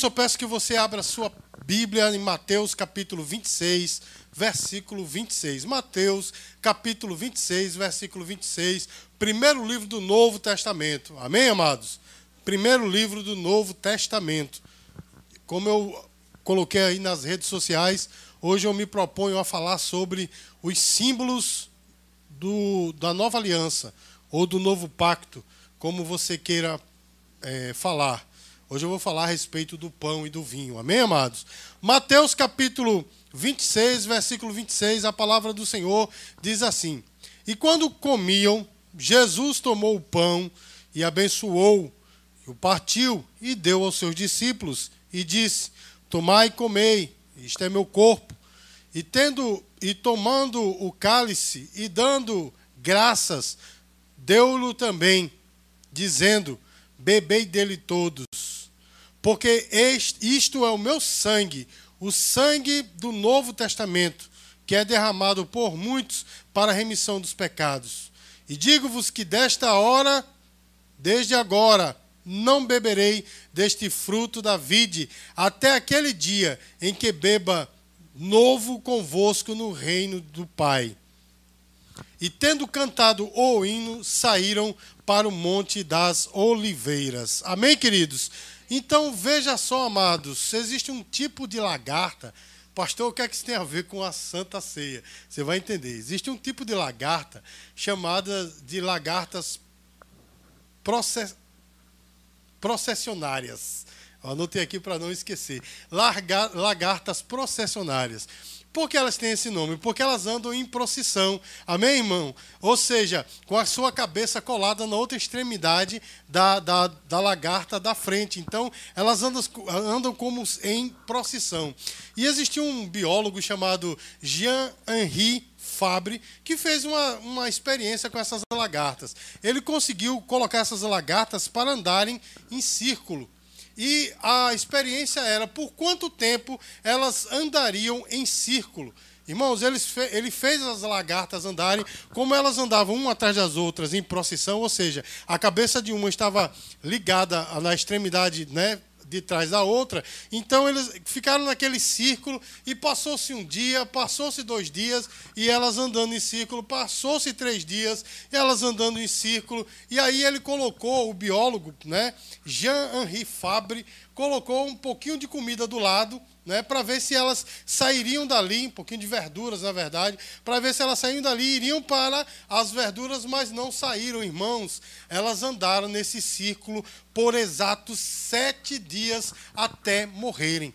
isso, eu peço que você abra sua Bíblia em Mateus capítulo 26, versículo 26. Mateus capítulo 26, versículo 26. Primeiro livro do Novo Testamento. Amém, amados? Primeiro livro do Novo Testamento. Como eu coloquei aí nas redes sociais, hoje eu me proponho a falar sobre os símbolos do, da nova aliança ou do novo pacto, como você queira é, falar. Hoje eu vou falar a respeito do pão e do vinho. Amém, amados? Mateus capítulo 26, versículo 26, a palavra do Senhor diz assim: E quando comiam, Jesus tomou o pão e abençoou, e o partiu e deu aos seus discípulos, e disse: Tomai e comei, isto é meu corpo. E tendo e tomando o cálice e dando graças, deu-lhe também, dizendo: Bebei dele todos porque isto é o meu sangue, o sangue do Novo Testamento, que é derramado por muitos para a remissão dos pecados. E digo-vos que desta hora, desde agora, não beberei deste fruto da vide, até aquele dia em que beba novo convosco no reino do Pai. E tendo cantado o hino, saíram para o Monte das Oliveiras. Amém, queridos? Então, veja só, amados, existe um tipo de lagarta. Pastor, o que é que isso tem a ver com a Santa Ceia? Você vai entender. Existe um tipo de lagarta chamada de lagartas process... processionárias. Eu anotei aqui para não esquecer. Larga... Lagartas processionárias. Por que elas têm esse nome? Porque elas andam em procissão. Amém, irmão? Ou seja, com a sua cabeça colada na outra extremidade da, da, da lagarta da frente. Então, elas andam, andam como em procissão. E existia um biólogo chamado Jean-Henri Fabre, que fez uma, uma experiência com essas lagartas. Ele conseguiu colocar essas lagartas para andarem em círculo. E a experiência era por quanto tempo elas andariam em círculo. Irmãos, ele, ele fez as lagartas andarem como elas andavam uma atrás das outras em procissão, ou seja, a cabeça de uma estava ligada na extremidade né, de trás da outra. Então eles ficaram naquele círculo e passou-se um dia, passou-se dois dias e elas andando em círculo, passou-se três dias e elas andando em círculo. E aí ele colocou o biólogo, né, Jean-Henri Fabre, colocou um pouquinho de comida do lado né, para ver se elas sairiam dali, um pouquinho de verduras, na verdade, para ver se elas saíam dali e iriam para as verduras, mas não saíram, irmãos. Elas andaram nesse círculo por exatos sete dias até morrerem.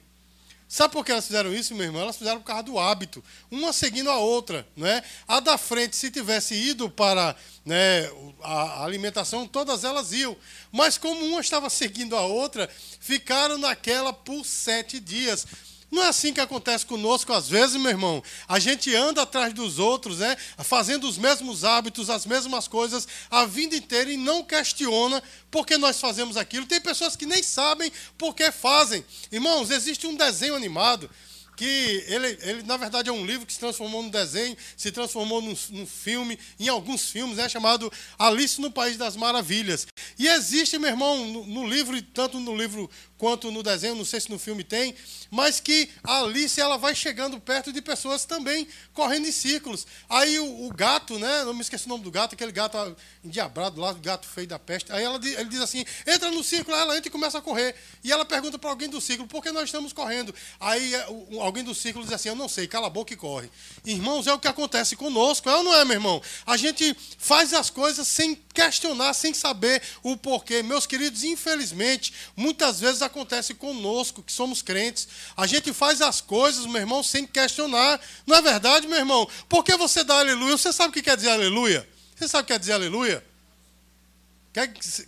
Sabe por que elas fizeram isso, meu irmão? Elas fizeram por causa do hábito, uma seguindo a outra. Né? A da frente, se tivesse ido para né, a alimentação, todas elas iam. Mas como uma estava seguindo a outra, ficaram naquela por sete dias. Não é assim que acontece conosco às vezes, meu irmão. A gente anda atrás dos outros, né? fazendo os mesmos hábitos, as mesmas coisas a vida inteira e não questiona por que nós fazemos aquilo. Tem pessoas que nem sabem por que fazem. Irmãos, existe um desenho animado que ele, ele, na verdade, é um livro que se transformou num desenho, se transformou num, num, filme, em alguns filmes, é chamado Alice no País das Maravilhas. E existe, meu irmão, no, no livro, tanto no livro quanto no desenho, não sei se no filme tem, mas que a Alice ela vai chegando perto de pessoas também correndo em círculos. Aí o, o gato, né? Não me esqueci o nome do gato, aquele gato endiabrado lá, gato feio da peste. Aí ela, ele diz assim: entra no círculo, ela entra e começa a correr. E ela pergunta para alguém do círculo: por que nós estamos correndo? Aí é, alguém do círculo diz assim: eu não sei, cala a boca e corre. Irmãos, é o que acontece conosco, é ou não é, meu irmão? A gente faz as coisas sem questionar, sem saber o porquê. Meus queridos, infelizmente, muitas vezes acontece conosco, que somos crentes. A gente faz as coisas, meu irmão, sem questionar. Não é verdade, meu irmão? Por que você dá aleluia? Você sabe o que quer dizer aleluia? Você sabe o que quer dizer aleluia?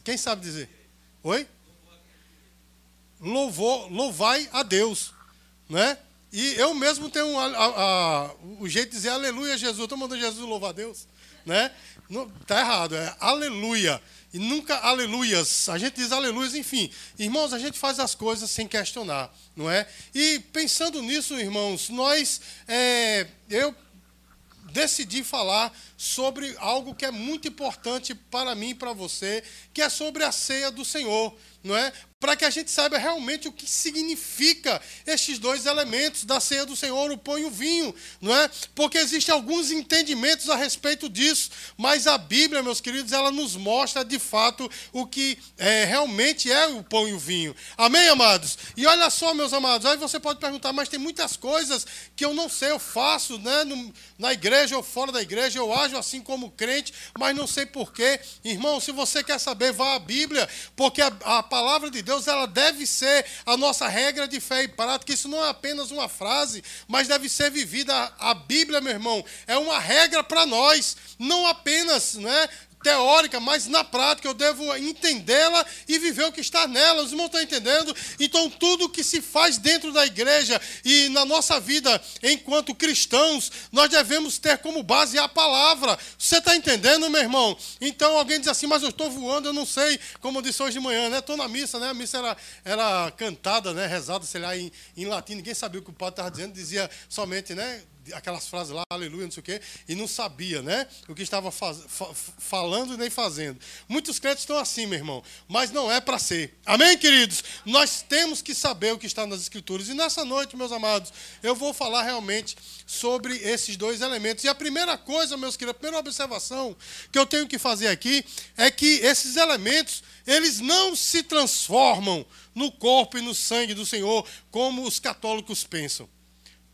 Quem sabe dizer? Oi? Louvou, louvai a Deus. Né? E eu mesmo tenho a, a, a, o jeito de dizer aleluia, Jesus. Estou mandando Jesus louvar a Deus. Né? Está errado, é aleluia. E nunca aleluias. A gente diz aleluias, enfim. Irmãos, a gente faz as coisas sem questionar, não é? E pensando nisso, irmãos, nós. É, eu decidi falar sobre algo que é muito importante para mim e para você, que é sobre a ceia do Senhor, não é? Para que a gente saiba realmente o que significa estes dois elementos da ceia do Senhor, o pão e o vinho, não é? Porque existem alguns entendimentos a respeito disso, mas a Bíblia, meus queridos, ela nos mostra de fato o que é, realmente é o pão e o vinho. Amém, amados? E olha só, meus amados, aí você pode perguntar, mas tem muitas coisas que eu não sei, eu faço, né, no, na igreja ou fora da igreja, eu ajo assim como crente, mas não sei porquê. Irmão, se você quer saber, vá à Bíblia, porque a, a palavra de Deus ela deve ser a nossa regra de fé e prática. Isso não é apenas uma frase, mas deve ser vivida. A Bíblia, meu irmão, é uma regra para nós, não apenas né, teórica, mas na prática eu devo entendê-la e viver o que está nela. Os irmãos estão entendendo? Então, tudo que se faz dentro da igreja e na nossa vida enquanto cristãos, nós devemos ter como base a palavra. Você está entendendo, meu irmão? Então, alguém diz assim, mas eu estou voando, eu não sei, como eu disse hoje de manhã, né? Estou na missa, né? A missa era, era cantada, né? rezada, sei lá, em, em latim, ninguém sabia o que o padre estava dizendo, dizia somente, né? Aquelas frases lá, aleluia, não sei o quê, e não sabia, né? O que estava faz, fa, falando e nem fazendo. Muitos crentes estão assim, meu irmão, mas não é para ser. Amém, queridos? Nós temos que saber o que está nas Escrituras. E nessa noite, meus amados, eu vou falar realmente sobre esses dois elementos. E a primeira coisa, meus queridos, a primeira observação que eu tenho que fazer aqui é que esses elementos, eles não se transformam no corpo e no sangue do Senhor, como os católicos pensam.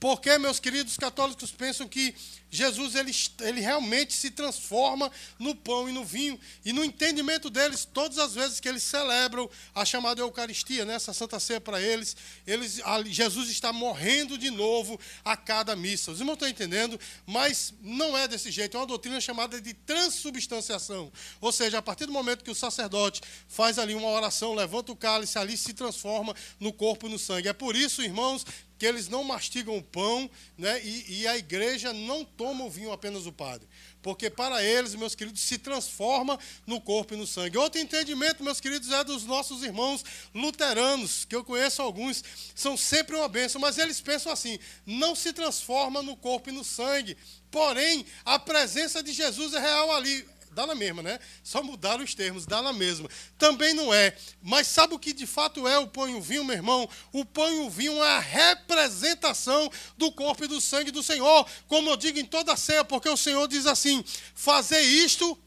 Porque, meus queridos católicos, pensam que Jesus ele, ele realmente se transforma no pão e no vinho. E no entendimento deles, todas as vezes que eles celebram a chamada Eucaristia, né, essa Santa Ceia para eles, eles, Jesus está morrendo de novo a cada missa. Os irmãos estão entendendo? Mas não é desse jeito. É uma doutrina chamada de transubstanciação. Ou seja, a partir do momento que o sacerdote faz ali uma oração, levanta o cálice, ali se transforma no corpo e no sangue. É por isso, irmãos, que eles não mastigam o pão, né? E, e, a igreja não toma o vinho apenas do padre. Porque para eles, meus queridos, se transforma no corpo e no sangue. Outro entendimento, meus queridos, é dos nossos irmãos luteranos, que eu conheço alguns, são sempre uma bênção, mas eles pensam assim: não se transforma no corpo e no sangue. Porém, a presença de Jesus é real ali dá na mesma, né? Só mudaram os termos, dá na mesma. Também não é. Mas sabe o que de fato é o pão e o vinho, meu irmão? O pão e o vinho é a representação do corpo e do sangue do Senhor. Como eu digo em toda a ceia, porque o Senhor diz assim: fazer isto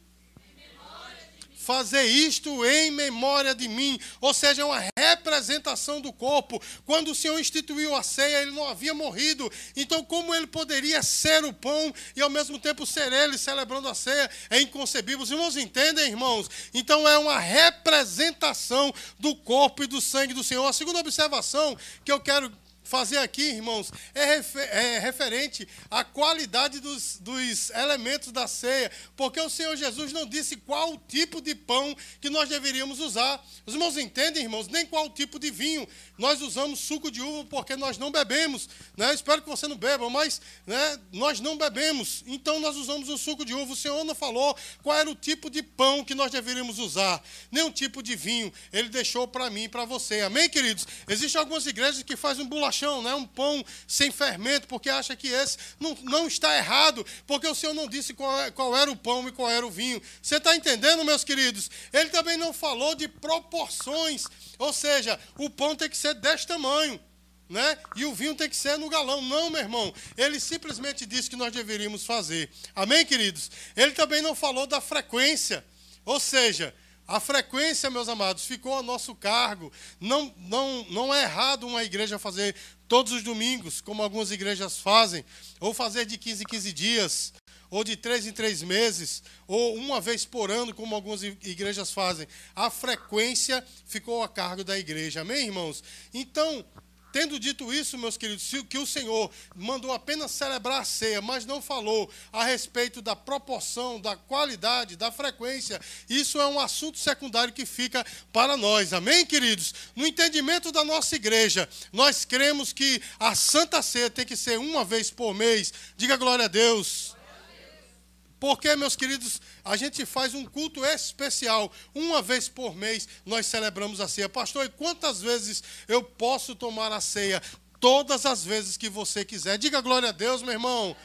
fazer isto em memória de mim. Ou seja, é uma representação do corpo. Quando o Senhor instituiu a ceia, ele não havia morrido. Então, como ele poderia ser o pão e ao mesmo tempo ser ele celebrando a ceia? É inconcebível. Os irmãos entendem, irmãos? Então, é uma representação do corpo e do sangue do Senhor. A segunda observação que eu quero fazer aqui, irmãos, é, refer é referente à qualidade dos, dos, elementos da ceia, porque o Senhor Jesus não disse qual tipo de pão que nós deveríamos usar. Os irmãos entendem, irmãos, nem qual tipo de vinho. Nós usamos suco de uva porque nós não bebemos. Né? Espero que você não beba, mas né, nós não bebemos. Então nós usamos o suco de uva. O Senhor não falou qual era o tipo de pão que nós deveríamos usar, nem o tipo de vinho. Ele deixou para mim e para você. Amém, queridos? Existem algumas igrejas que fazem um bolachão, né? um pão sem fermento, porque acha que esse não, não está errado, porque o Senhor não disse qual, é, qual era o pão e qual era o vinho. Você está entendendo, meus queridos? Ele também não falou de proporções, ou seja, o pão tem que ser deste tamanho. Né? E o vinho tem que ser no galão. Não, meu irmão. Ele simplesmente disse que nós deveríamos fazer. Amém, queridos? Ele também não falou da frequência. Ou seja, a frequência, meus amados, ficou a nosso cargo. Não, não, não é errado uma igreja fazer todos os domingos, como algumas igrejas fazem, ou fazer de 15 em 15 dias, ou de três em três meses, ou uma vez por ano, como algumas igrejas fazem. A frequência ficou a cargo da igreja. Amém, irmãos? Então, Tendo dito isso, meus queridos, que o Senhor mandou apenas celebrar a ceia, mas não falou a respeito da proporção, da qualidade, da frequência, isso é um assunto secundário que fica para nós. Amém, queridos? No entendimento da nossa igreja, nós cremos que a Santa Ceia tem que ser uma vez por mês. Diga glória a Deus. Porque, meus queridos, a gente faz um culto especial. Uma vez por mês nós celebramos a ceia. Pastor, e quantas vezes eu posso tomar a ceia? Todas as vezes que você quiser. Diga glória a Deus, meu irmão.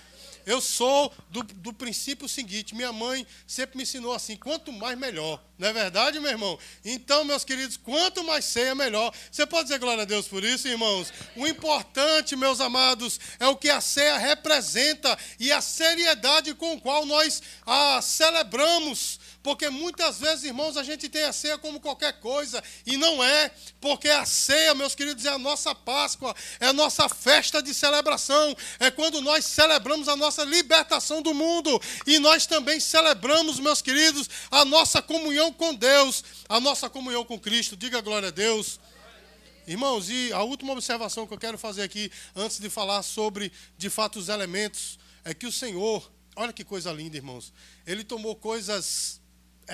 Eu sou do, do princípio seguinte: minha mãe sempre me ensinou assim: quanto mais, melhor. Não é verdade, meu irmão? Então, meus queridos, quanto mais ceia, melhor. Você pode dizer glória a Deus por isso, irmãos? O importante, meus amados, é o que a ceia representa e a seriedade com qual nós a celebramos. Porque muitas vezes, irmãos, a gente tem a ceia como qualquer coisa, e não é, porque a ceia, meus queridos, é a nossa Páscoa, é a nossa festa de celebração, é quando nós celebramos a nossa libertação do mundo, e nós também celebramos, meus queridos, a nossa comunhão com Deus, a nossa comunhão com Cristo. Diga glória a Deus. Irmãos, e a última observação que eu quero fazer aqui, antes de falar sobre, de fato, os elementos, é que o Senhor, olha que coisa linda, irmãos, ele tomou coisas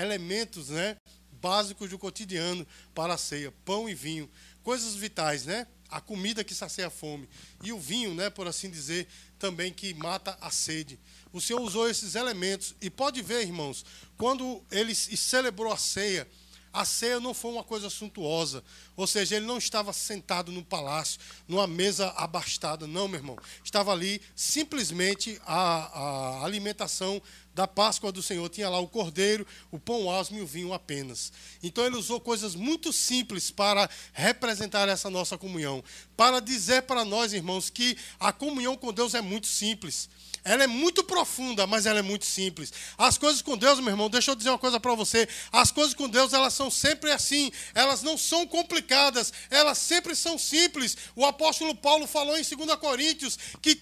elementos né, básicos do cotidiano para a ceia: pão e vinho. Coisas vitais, né? A comida que sacia a fome. E o vinho, né, por assim dizer, também que mata a sede. O Senhor usou esses elementos. E pode ver, irmãos, quando ele celebrou a ceia, a ceia não foi uma coisa suntuosa. Ou seja, ele não estava sentado no palácio, numa mesa abastada. Não, meu irmão. Estava ali simplesmente a, a alimentação da Páscoa do Senhor tinha lá o cordeiro, o pão asmo e o vinho apenas. Então ele usou coisas muito simples para representar essa nossa comunhão, para dizer para nós, irmãos, que a comunhão com Deus é muito simples. Ela é muito profunda, mas ela é muito simples. As coisas com Deus, meu irmão, deixa eu dizer uma coisa para você. As coisas com Deus, elas são sempre assim. Elas não são complicadas, elas sempre são simples. O apóstolo Paulo falou em 2 Coríntios que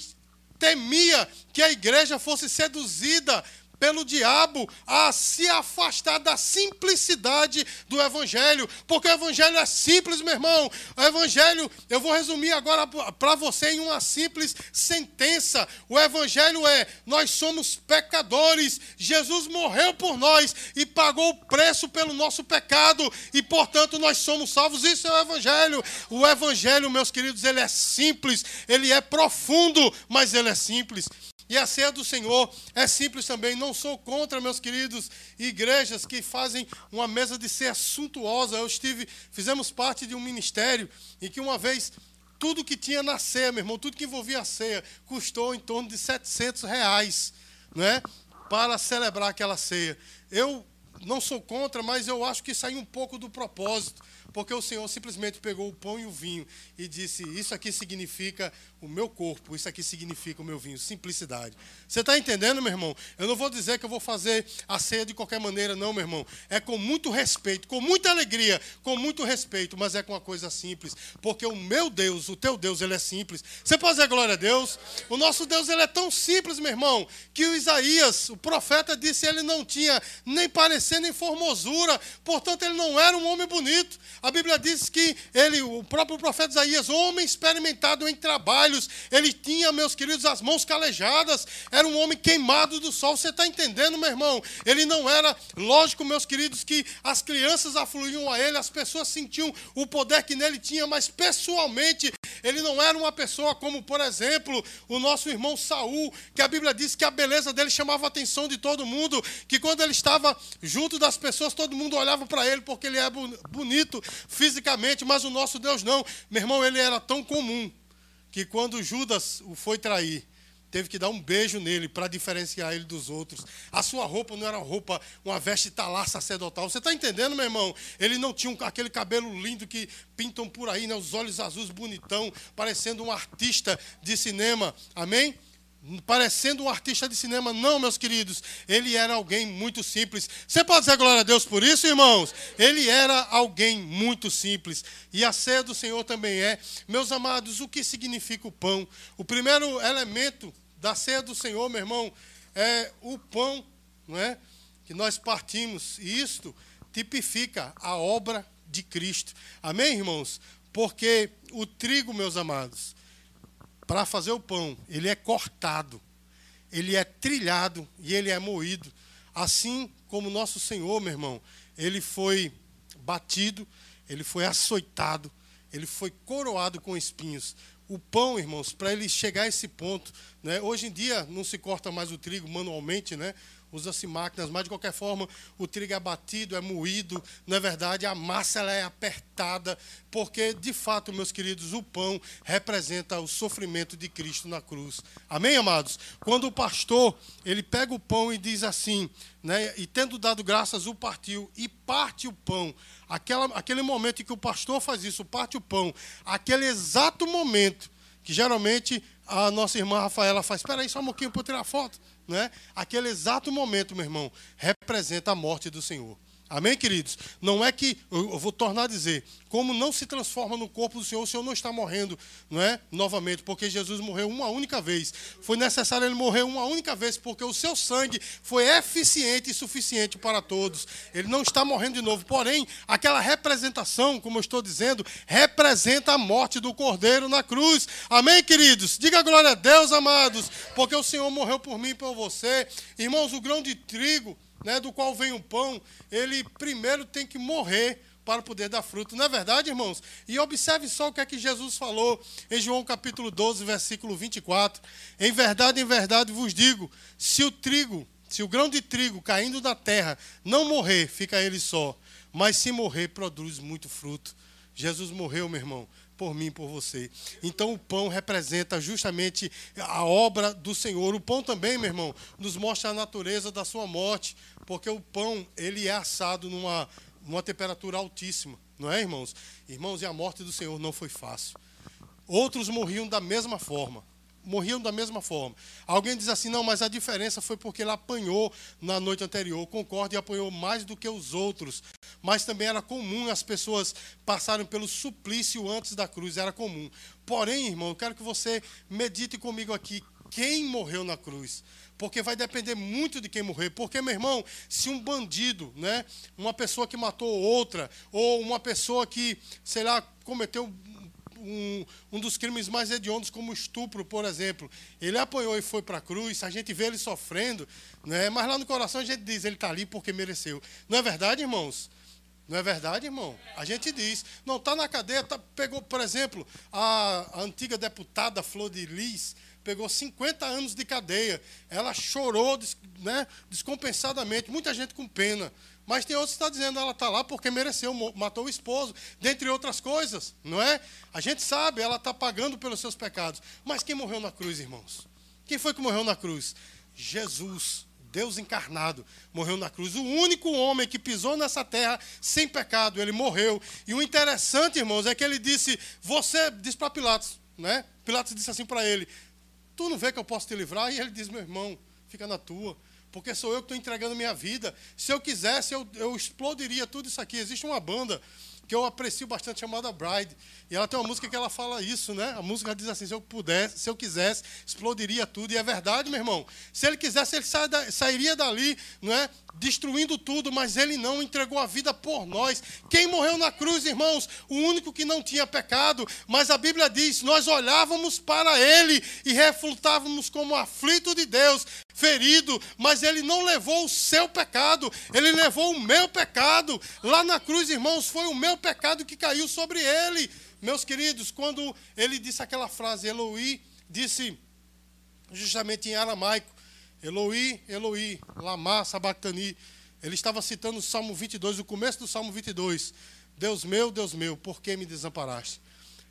temia que a igreja fosse seduzida pelo diabo a se afastar da simplicidade do Evangelho, porque o Evangelho é simples, meu irmão. O Evangelho, eu vou resumir agora para você em uma simples sentença: o Evangelho é: nós somos pecadores, Jesus morreu por nós e pagou o preço pelo nosso pecado, e portanto nós somos salvos. Isso é o Evangelho. O Evangelho, meus queridos, ele é simples, ele é profundo, mas ele é simples. E a ceia do Senhor é simples também. Não sou contra, meus queridos, igrejas que fazem uma mesa de ceia suntuosa. Eu estive, fizemos parte de um ministério em que uma vez tudo que tinha na ceia, meu irmão, tudo que envolvia a ceia, custou em torno de 700 reais, né, para celebrar aquela ceia. Eu não sou contra, mas eu acho que saiu um pouco do propósito porque o Senhor simplesmente pegou o pão e o vinho e disse: Isso aqui significa o meu corpo, isso aqui significa o meu vinho. Simplicidade. Você está entendendo, meu irmão? Eu não vou dizer que eu vou fazer a ceia de qualquer maneira, não, meu irmão. É com muito respeito, com muita alegria, com muito respeito, mas é com uma coisa simples. Porque o meu Deus, o teu Deus, ele é simples. Você pode dizer glória a Deus? O nosso Deus, ele é tão simples, meu irmão, que o Isaías, o profeta, disse ele não tinha nem parecer nem formosura, portanto, ele não era um homem bonito. A Bíblia diz que ele, o próprio profeta Isaías, homem experimentado em ele tinha, meus queridos, as mãos calejadas, era um homem queimado do sol. Você está entendendo, meu irmão? Ele não era, lógico, meus queridos, que as crianças afluíam a ele, as pessoas sentiam o poder que nele tinha, mas pessoalmente ele não era uma pessoa como, por exemplo, o nosso irmão Saul, que a Bíblia diz que a beleza dele chamava a atenção de todo mundo, que quando ele estava junto das pessoas, todo mundo olhava para ele porque ele é bonito, fisicamente, mas o nosso Deus não. Meu irmão, ele era tão comum que quando Judas o foi trair, teve que dar um beijo nele para diferenciar ele dos outros. A sua roupa não era roupa, uma veste talá sacerdotal. Você está entendendo, meu irmão? Ele não tinha aquele cabelo lindo que pintam por aí, né? os olhos azuis bonitão, parecendo um artista de cinema. Amém? Parecendo um artista de cinema. Não, meus queridos, ele era alguém muito simples. Você pode dizer glória a Deus por isso, irmãos? Ele era alguém muito simples. E a ceia do Senhor também é. Meus amados, o que significa o pão? O primeiro elemento da ceia do Senhor, meu irmão, é o pão, não é? Que nós partimos. E isto tipifica a obra de Cristo. Amém, irmãos? Porque o trigo, meus amados, para fazer o pão, ele é cortado, ele é trilhado e ele é moído. Assim como nosso Senhor, meu irmão, ele foi batido, ele foi açoitado, ele foi coroado com espinhos. O pão, irmãos, para ele chegar a esse ponto, né? hoje em dia não se corta mais o trigo manualmente, né? Usa-se máquinas, mas de qualquer forma o trigo é batido, é moído, não é verdade? A massa ela é apertada, porque de fato, meus queridos, o pão representa o sofrimento de Cristo na cruz. Amém, amados? Quando o pastor, ele pega o pão e diz assim, né, e tendo dado graças, o partiu e parte o pão. Aquela, aquele momento em que o pastor faz isso, parte o pão, aquele exato momento que geralmente a nossa irmã Rafaela faz, espera aí só um pouquinho para eu tirar foto. Né? Aquele exato momento, meu irmão, representa a morte do Senhor. Amém, queridos? Não é que, eu vou tornar a dizer, como não se transforma no corpo do Senhor, o Senhor não está morrendo, não é? Novamente, porque Jesus morreu uma única vez. Foi necessário ele morrer uma única vez, porque o seu sangue foi eficiente e suficiente para todos. Ele não está morrendo de novo. Porém, aquela representação, como eu estou dizendo, representa a morte do Cordeiro na cruz. Amém, queridos? Diga glória a Deus, amados, porque o Senhor morreu por mim e por você. Irmãos, o grão de trigo né, do qual vem o pão, ele primeiro tem que morrer para poder dar fruto. Não é verdade, irmãos? E observe só o que é que Jesus falou em João capítulo 12, versículo 24. Em verdade, em verdade vos digo, se o trigo, se o grão de trigo caindo na terra não morrer, fica ele só, mas se morrer, produz muito fruto. Jesus morreu, meu irmão, por mim, por você. Então o pão representa justamente a obra do Senhor. O pão também, meu irmão, nos mostra a natureza da sua morte, porque o pão, ele é assado numa, numa temperatura altíssima, não é, irmãos? Irmãos, e a morte do Senhor não foi fácil. Outros morriam da mesma forma morriam da mesma forma. Alguém diz assim: não, mas a diferença foi porque ele apanhou na noite anterior. Concordo, e apanhou mais do que os outros. Mas também era comum as pessoas passarem pelo suplício antes da cruz, era comum. Porém, irmão, eu quero que você medite comigo aqui: quem morreu na cruz? porque vai depender muito de quem morrer. Porque, meu irmão, se um bandido, né, uma pessoa que matou outra, ou uma pessoa que, sei lá, cometeu um, um dos crimes mais hediondos, como estupro, por exemplo. Ele apanhou e foi para a cruz, a gente vê ele sofrendo, né? mas lá no coração a gente diz, ele está ali porque mereceu. Não é verdade, irmãos? Não é verdade, irmão? A gente diz. Não, está na cadeia, tá, pegou, por exemplo, a, a antiga deputada Flor de Lis, pegou 50 anos de cadeia. Ela chorou né, descompensadamente, muita gente com pena. Mas tem outros que estão tá dizendo ela está lá porque mereceu, matou o esposo, dentre outras coisas, não é? A gente sabe, ela está pagando pelos seus pecados. Mas quem morreu na cruz, irmãos? Quem foi que morreu na cruz? Jesus, Deus encarnado, morreu na cruz. O único homem que pisou nessa terra sem pecado, ele morreu. E o interessante, irmãos, é que ele disse: Você, disse para Pilatos, né? Pilatos disse assim para ele: Tu não vê que eu posso te livrar? E ele diz: Meu irmão, fica na tua porque sou eu que estou entregando minha vida. Se eu quisesse, eu, eu explodiria tudo isso aqui. Existe uma banda que eu aprecio bastante chamada Bride. E ela tem uma música que ela fala isso, né? A música diz assim: se eu pudesse, se eu quisesse, explodiria tudo. E é verdade, meu irmão. Se ele quisesse, ele sairia dali, não é? Destruindo tudo, mas ele não entregou a vida por nós. Quem morreu na cruz, irmãos? O único que não tinha pecado. Mas a Bíblia diz: nós olhávamos para ele e refutávamos como aflito de Deus, ferido, mas ele não levou o seu pecado, ele levou o meu pecado. Lá na cruz, irmãos, foi o meu pecado que caiu sobre ele. Meus queridos, quando ele disse aquela frase, Eloi, disse justamente em aramaico, Eloi, Eloi, lama sabachthani. Ele estava citando o Salmo 22, o começo do Salmo 22. Deus meu, Deus meu, por que me desamparaste?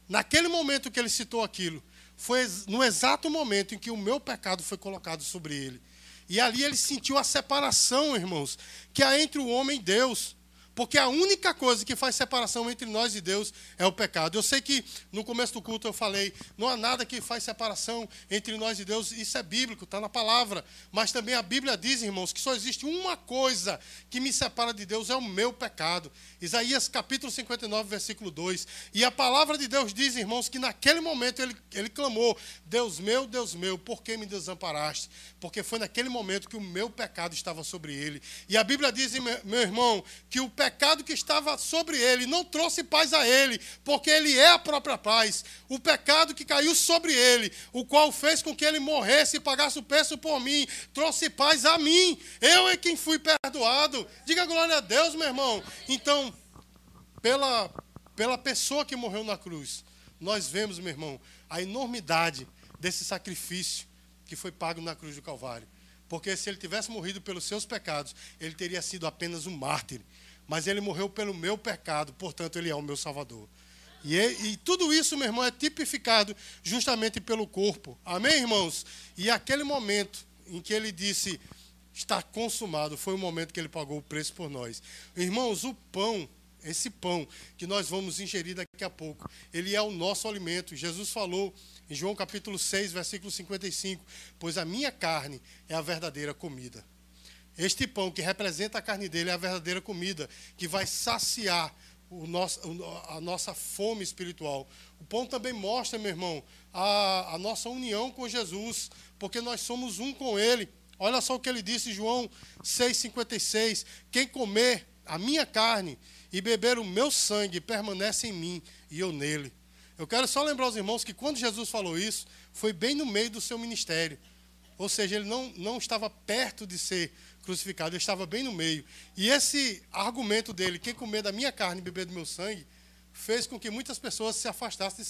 Naquele momento que ele citou aquilo, foi no exato momento em que o meu pecado foi colocado sobre ele. E ali ele sentiu a separação, irmãos, que há entre o homem e Deus. Porque a única coisa que faz separação entre nós e Deus é o pecado. Eu sei que no começo do culto eu falei, não há nada que faz separação entre nós e Deus, isso é bíblico, está na palavra. Mas também a Bíblia diz, irmãos, que só existe uma coisa que me separa de Deus, é o meu pecado. Isaías capítulo 59, versículo 2. E a palavra de Deus diz, irmãos, que naquele momento ele, ele clamou: Deus meu, Deus meu, por que me desamparaste? Porque foi naquele momento que o meu pecado estava sobre ele. E a Bíblia diz, meu irmão, que o pecado pecado que estava sobre ele não trouxe paz a ele, porque ele é a própria paz. O pecado que caiu sobre ele, o qual fez com que ele morresse e pagasse o preço por mim, trouxe paz a mim. Eu é quem fui perdoado. Diga glória a Deus, meu irmão. Então, pela, pela pessoa que morreu na cruz, nós vemos, meu irmão, a enormidade desse sacrifício que foi pago na cruz do Calvário. Porque se ele tivesse morrido pelos seus pecados, ele teria sido apenas um mártir. Mas ele morreu pelo meu pecado, portanto, ele é o meu Salvador. E, e, tudo isso, meu irmão, é tipificado justamente pelo corpo. Amém, irmãos? E aquele momento em que ele disse, está consumado, foi o momento que ele pagou o preço por nós. Irmãos, o pão, esse pão que nós vamos ingerir daqui a pouco, ele é o nosso alimento. Jesus falou em João capítulo 6, versículo 55, pois a minha carne é a verdadeira comida. Este pão que representa a carne dele é a verdadeira comida, que vai saciar nosso, a nossa fome espiritual. O pão também mostra, meu irmão, a, a nossa união com Jesus, porque nós somos um com Ele. Olha só o que ele disse, João 6,56: Quem comer a minha carne e beber o meu sangue permanece em mim e eu nele. Eu quero só lembrar aos irmãos que quando Jesus falou isso, foi bem no meio do seu ministério. Ou seja, ele não, não estava perto de ser crucificado, ele estava bem no meio. E esse argumento dele, quem comer da minha carne e beber do meu sangue, fez com que muitas pessoas se afastassem.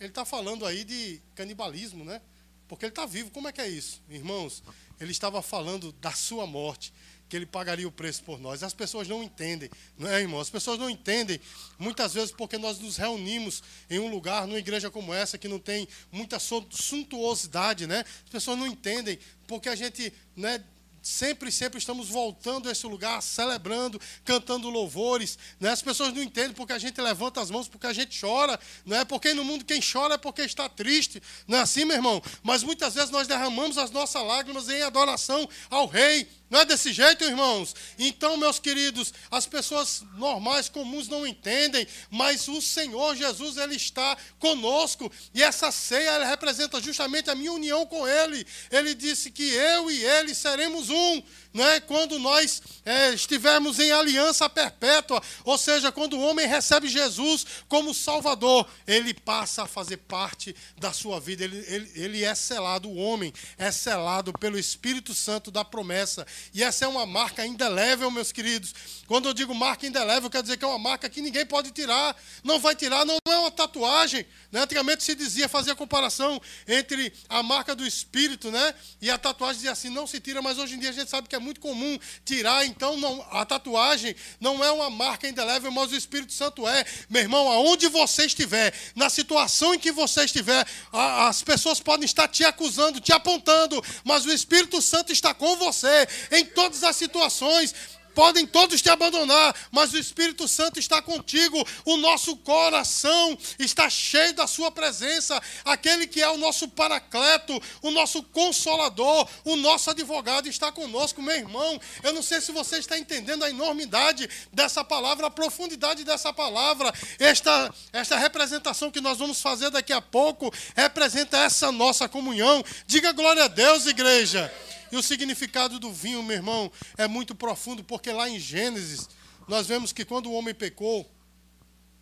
Ele está falando aí de canibalismo, né? Porque ele está vivo. Como é que é isso? Irmãos, ele estava falando da sua morte, que ele pagaria o preço por nós. As pessoas não entendem, não é, irmão? As pessoas não entendem, muitas vezes, porque nós nos reunimos em um lugar, numa igreja como essa, que não tem muita suntuosidade, né? As pessoas não entendem, porque a gente, né, Sempre, sempre estamos voltando a esse lugar, celebrando, cantando louvores. Né? As pessoas não entendem porque a gente levanta as mãos, porque a gente chora. Não é porque no mundo quem chora é porque está triste. Não é assim, meu irmão? Mas muitas vezes nós derramamos as nossas lágrimas em adoração ao Rei. Não é desse jeito, irmãos? Então, meus queridos, as pessoas normais, comuns não entendem, mas o Senhor Jesus, Ele está conosco. E essa ceia, ela representa justamente a minha união com Ele. Ele disse que eu e Ele seremos um é? quando nós é, estivermos em aliança perpétua, ou seja, quando o homem recebe Jesus como Salvador, ele passa a fazer parte da sua vida, ele, ele, ele é selado, o homem é selado pelo Espírito Santo da promessa, e essa é uma marca indelével, meus queridos. Quando eu digo marca indelével, quer dizer que é uma marca que ninguém pode tirar, não vai tirar, não é uma tatuagem. Né? Antigamente se dizia, fazia comparação entre a marca do Espírito né? e a tatuagem, dizia assim, não se tira, mas hoje em dia a gente sabe que é muito comum tirar, então não, a tatuagem não é uma marca indelével, mas o Espírito Santo é. Meu irmão, aonde você estiver, na situação em que você estiver, a, as pessoas podem estar te acusando, te apontando, mas o Espírito Santo está com você em todas as situações podem todos te abandonar, mas o Espírito Santo está contigo. O nosso coração está cheio da Sua presença. Aquele que é o nosso paracleto, o nosso consolador, o nosso advogado está conosco, meu irmão. Eu não sei se você está entendendo a enormidade dessa palavra, a profundidade dessa palavra. Esta, esta representação que nós vamos fazer daqui a pouco representa essa nossa comunhão. Diga glória a Deus, igreja. E o significado do vinho, meu irmão, é muito profundo, porque lá em Gênesis, nós vemos que quando o homem pecou,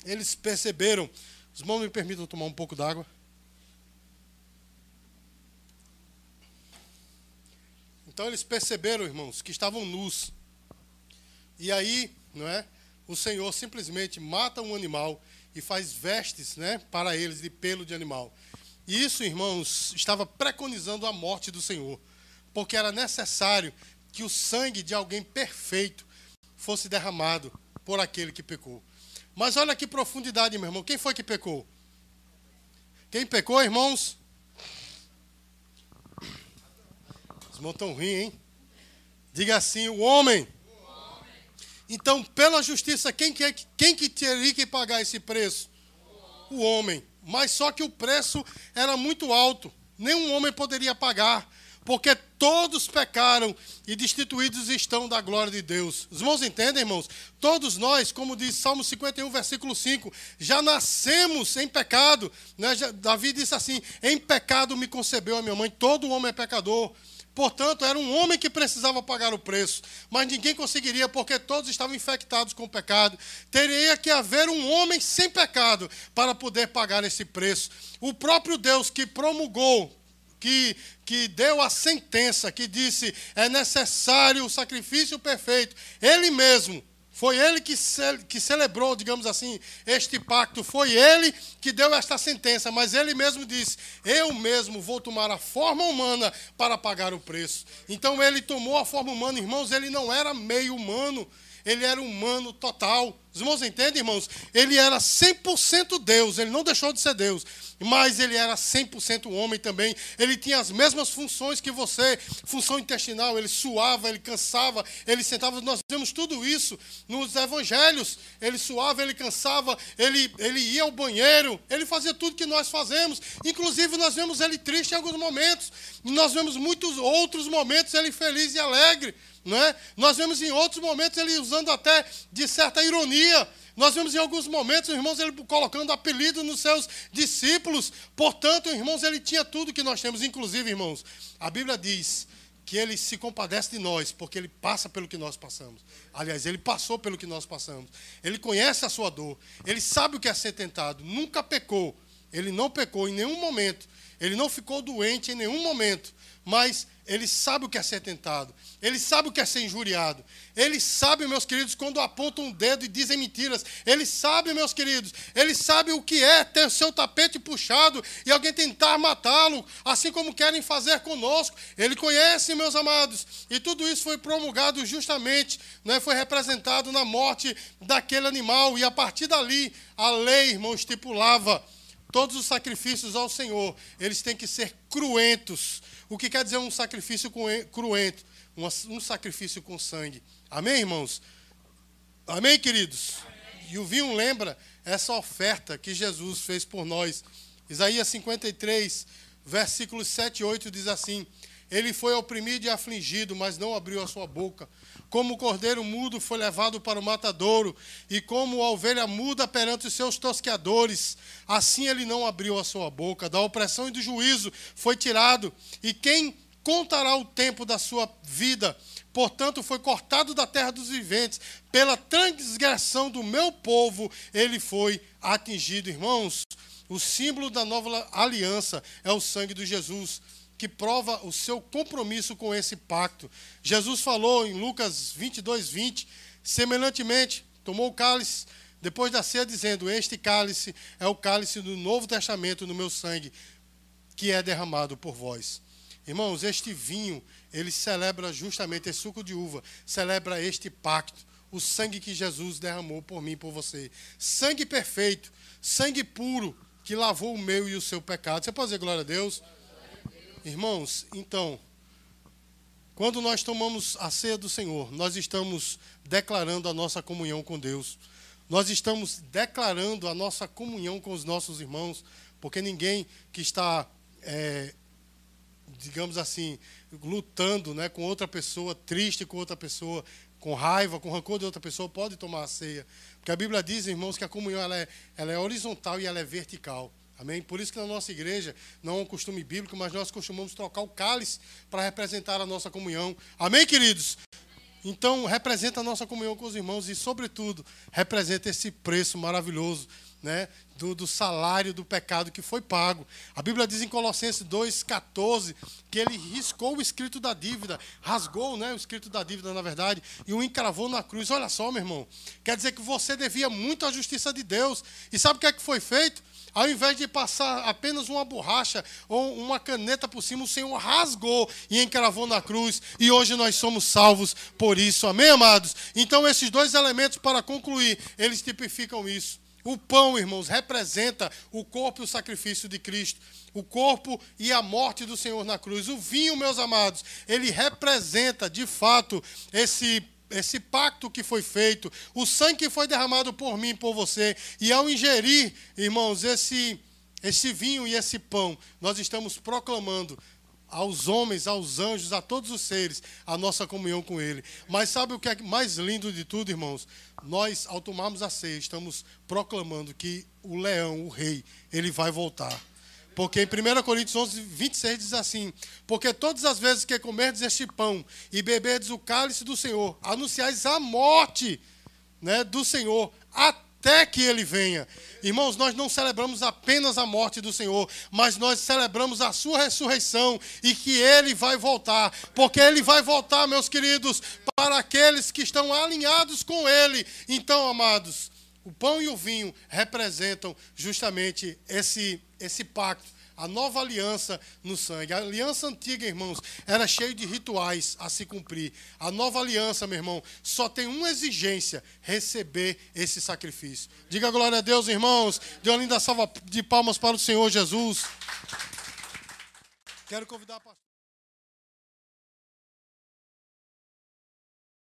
eles perceberam. Os irmãos me permitam tomar um pouco d'água. Então eles perceberam, irmãos, que estavam nus. E aí, não é? O Senhor simplesmente mata um animal e faz vestes, né, para eles de pelo de animal. E isso, irmãos, estava preconizando a morte do Senhor porque era necessário que o sangue de alguém perfeito fosse derramado por aquele que pecou. Mas olha que profundidade, meu irmão. Quem foi que pecou? Quem pecou, irmãos? Os estão rindo, hein? Diga assim: o homem. Então, pela justiça, quem que, é, quem que teria que pagar esse preço? O homem. Mas só que o preço era muito alto. Nenhum homem poderia pagar porque todos pecaram e destituídos estão da glória de Deus. Os irmãos entendem, irmãos? Todos nós, como diz Salmo 51, versículo 5, já nascemos em pecado. Né? Davi disse assim: Em pecado me concebeu a minha mãe, todo homem é pecador. Portanto, era um homem que precisava pagar o preço, mas ninguém conseguiria porque todos estavam infectados com o pecado. Teria que haver um homem sem pecado para poder pagar esse preço. O próprio Deus que promulgou que, que deu a sentença, que disse é necessário o sacrifício perfeito, ele mesmo Foi ele que, ce que celebrou, digamos assim, este pacto. Foi ele que deu esta sentença. Mas ele mesmo disse: Eu mesmo vou tomar a forma humana para pagar o preço. Então ele tomou a forma humana, irmãos. Ele não era meio humano, ele era humano total. Os irmãos entendem, irmãos? Ele era 100% Deus, ele não deixou de ser Deus, mas ele era 100% homem também. Ele tinha as mesmas funções que você, função intestinal, ele suava, ele cansava, ele sentava. Nós vemos tudo isso nos evangelhos. Ele suava, ele cansava, ele, ele ia ao banheiro, ele fazia tudo que nós fazemos. Inclusive, nós vemos ele triste em alguns momentos, nós vemos muitos outros momentos ele feliz e alegre. Não é? Nós vemos em outros momentos ele usando até de certa ironia. Nós vemos em alguns momentos, irmãos, ele colocando apelido nos seus discípulos. Portanto, irmãos, ele tinha tudo que nós temos. Inclusive, irmãos, a Bíblia diz que ele se compadece de nós, porque ele passa pelo que nós passamos. Aliás, ele passou pelo que nós passamos. Ele conhece a sua dor. Ele sabe o que é ser tentado. Nunca pecou. Ele não pecou em nenhum momento. Ele não ficou doente em nenhum momento. Mas ele sabe o que é ser tentado. Ele sabe o que é ser injuriado. Ele sabe, meus queridos, quando apontam um dedo e dizem mentiras. Ele sabe, meus queridos. Ele sabe o que é ter o seu tapete puxado e alguém tentar matá-lo, assim como querem fazer conosco. Ele conhece, meus amados. E tudo isso foi promulgado justamente, né, foi representado na morte daquele animal. E a partir dali, a lei, irmão, estipulava todos os sacrifícios ao Senhor. Eles têm que ser cruentos o que quer dizer um sacrifício cruento? Um, sacrifício com sangue. Amém, irmãos? Amém, queridos? Amém. E o vinho lembra essa oferta que Jesus fez por nós. Isaías 53, versículos 7 e 8 diz assim: Ele foi oprimido e afligido, mas não abriu a sua boca. Como o cordeiro mudo foi levado para o matadouro, e como a ovelha muda perante os seus tosqueadores, assim ele não abriu a sua boca. Da opressão e do juízo foi tirado, e quem contará o tempo da sua vida? Portanto, foi cortado da terra dos viventes, pela transgressão do meu povo, ele foi atingido. Irmãos, o símbolo da nova aliança é o sangue de Jesus que prova o seu compromisso com esse pacto. Jesus falou em Lucas 22, 20, semelhantemente, tomou o cálice depois da ceia, dizendo: Este cálice é o cálice do Novo Testamento no meu sangue, que é derramado por vós. Irmãos, este vinho, ele celebra justamente, esse suco de uva, celebra este pacto, o sangue que Jesus derramou por mim e por você. Sangue perfeito, sangue puro, que lavou o meu e o seu pecado. Você pode dizer glória a Deus? Irmãos, então, quando nós tomamos a ceia do Senhor, nós estamos declarando a nossa comunhão com Deus. Nós estamos declarando a nossa comunhão com os nossos irmãos, porque ninguém que está, é, digamos assim, lutando né, com outra pessoa, triste com outra pessoa, com raiva, com rancor de outra pessoa, pode tomar a ceia. Porque a Bíblia diz, irmãos, que a comunhão ela é, ela é horizontal e ela é vertical. Amém? Por isso que na nossa igreja não é um costume bíblico, mas nós costumamos trocar o cálice para representar a nossa comunhão. Amém, queridos? Então, representa a nossa comunhão com os irmãos e, sobretudo, representa esse preço maravilhoso né, do, do, salário do pecado que foi pago. A Bíblia diz em Colossenses 2,14 que ele riscou o escrito da dívida, rasgou né, o escrito da dívida, na verdade, e o encravou na cruz. Olha só, meu irmão, quer dizer que você devia muito à justiça de Deus. E sabe o que é que foi feito? Ao invés de passar apenas uma borracha ou uma caneta por cima, o Senhor rasgou e encravou na cruz. E hoje nós somos salvos por isso. Amém, amados? Então, esses dois elementos, para concluir, eles tipificam isso. O pão, irmãos, representa o corpo e o sacrifício de Cristo. O corpo e a morte do Senhor na cruz. O vinho, meus amados, ele representa, de fato, esse esse pacto que foi feito, o sangue que foi derramado por mim por você. E ao ingerir, irmãos, esse, esse vinho e esse pão, nós estamos proclamando aos homens, aos anjos, a todos os seres, a nossa comunhão com Ele. Mas sabe o que é mais lindo de tudo, irmãos? Nós, ao tomarmos a ceia, estamos proclamando que o leão, o rei, ele vai voltar. Porque em 1 Coríntios 11, 26 diz assim: Porque todas as vezes que comerdes este pão e beberdes o cálice do Senhor, anunciais a morte né, do Senhor, até até que ele venha. Irmãos, nós não celebramos apenas a morte do Senhor, mas nós celebramos a sua ressurreição e que ele vai voltar, porque ele vai voltar, meus queridos, para aqueles que estão alinhados com ele. Então, amados, o pão e o vinho representam justamente esse esse pacto a nova aliança no sangue. A aliança antiga, irmãos, era cheia de rituais a se cumprir. A nova aliança, meu irmão, só tem uma exigência: receber esse sacrifício. Diga glória a Deus, irmãos. Dê uma linda salva de palmas para o Senhor Jesus. Quero convidar a